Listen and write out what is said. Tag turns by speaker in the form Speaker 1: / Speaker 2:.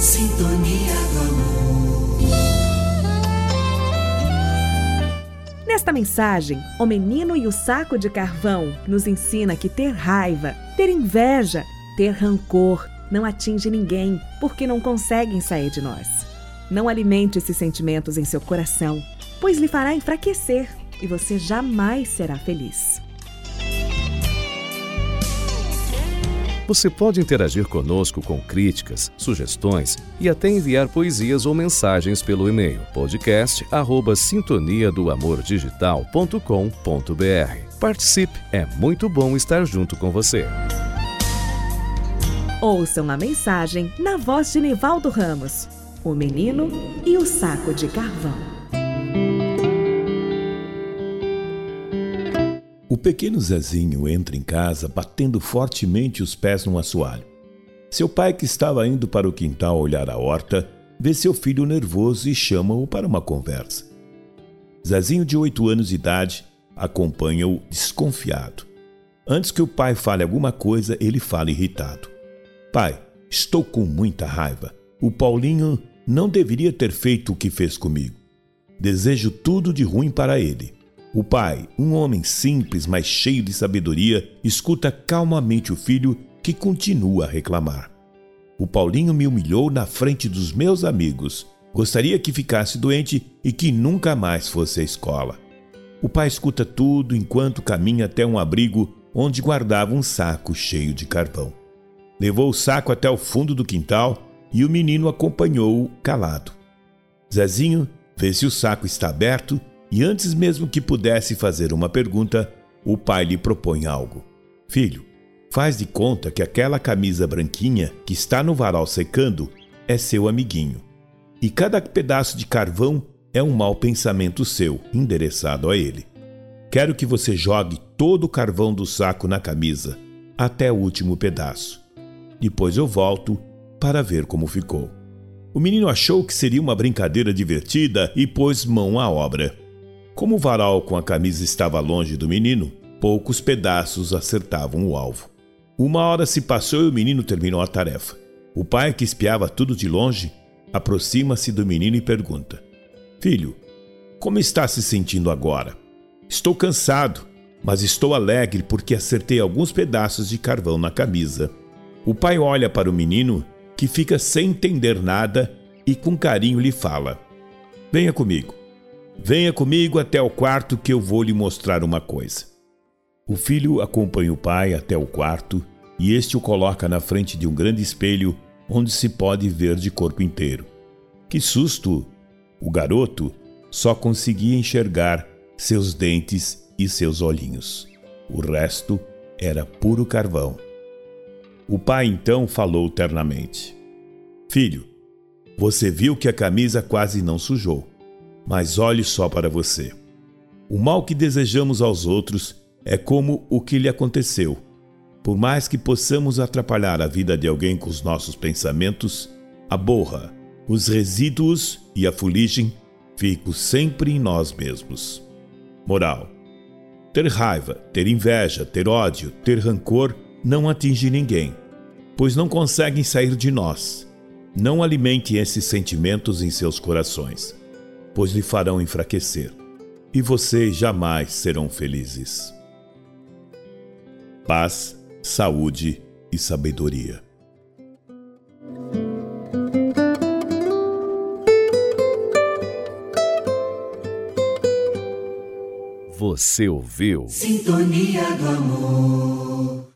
Speaker 1: Sintonia do amor.
Speaker 2: Nesta mensagem, o menino e o saco de carvão nos ensina que ter raiva, ter inveja, ter rancor não atinge ninguém porque não conseguem sair de nós. Não alimente esses sentimentos em seu coração, pois lhe fará enfraquecer e você jamais será feliz.
Speaker 3: Você pode interagir conosco com críticas, sugestões e até enviar poesias ou mensagens pelo e-mail podcast@sintonia do amor digital.com.br. Participe, é muito bom estar junto com você.
Speaker 2: Ouçam a mensagem na voz de Nivaldo Ramos, o menino e o saco de carvão.
Speaker 4: Pequeno Zezinho entra em casa batendo fortemente os pés num assoalho. Seu pai, que estava indo para o quintal olhar a horta, vê seu filho nervoso e chama-o para uma conversa. Zezinho, de oito anos de idade, acompanha-o desconfiado. Antes que o pai fale alguma coisa, ele fala irritado. Pai, estou com muita raiva. O Paulinho não deveria ter feito o que fez comigo. Desejo tudo de ruim para ele. O pai, um homem simples, mas cheio de sabedoria, escuta calmamente o filho que continua a reclamar. O Paulinho me humilhou na frente dos meus amigos. Gostaria que ficasse doente e que nunca mais fosse à escola. O pai escuta tudo enquanto caminha até um abrigo onde guardava um saco cheio de carvão levou o saco até o fundo do quintal e o menino acompanhou-o calado. Zezinho vê se o saco está aberto e, antes mesmo que pudesse fazer uma pergunta, o pai lhe propõe algo. Filho, faz de conta que aquela camisa branquinha que está no varal secando é seu amiguinho. E cada pedaço de carvão é um mau pensamento seu, endereçado a ele. Quero que você jogue todo o carvão do saco na camisa, até o último pedaço. Depois eu volto para ver como ficou. O menino achou que seria uma brincadeira divertida e pôs mão à obra. Como o varal com a camisa estava longe do menino, poucos pedaços acertavam o alvo. Uma hora se passou e o menino terminou a tarefa. O pai, que espiava tudo de longe, aproxima-se do menino e pergunta: Filho, como está se sentindo agora? Estou cansado, mas estou alegre porque acertei alguns pedaços de carvão na camisa o pai olha para o menino, que fica sem entender nada, e com carinho lhe fala: Venha comigo. Venha comigo até o quarto que eu vou lhe mostrar uma coisa. O filho acompanha o pai até o quarto e este o coloca na frente de um grande espelho onde se pode ver de corpo inteiro. Que susto! O garoto só conseguia enxergar seus dentes e seus olhinhos. O resto era puro carvão. O pai então falou ternamente: Filho, você viu que a camisa quase não sujou, mas olhe só para você. O mal que desejamos aos outros é como o que lhe aconteceu. Por mais que possamos atrapalhar a vida de alguém com os nossos pensamentos, a borra, os resíduos e a fuligem ficam sempre em nós mesmos. Moral: ter raiva, ter inveja, ter ódio, ter rancor não atinge ninguém, pois não conseguem sair de nós. Não alimente esses sentimentos em seus corações, pois lhe farão enfraquecer, e vocês jamais serão felizes. Paz, saúde e sabedoria.
Speaker 3: Você ouviu?
Speaker 1: Sintonia do amor.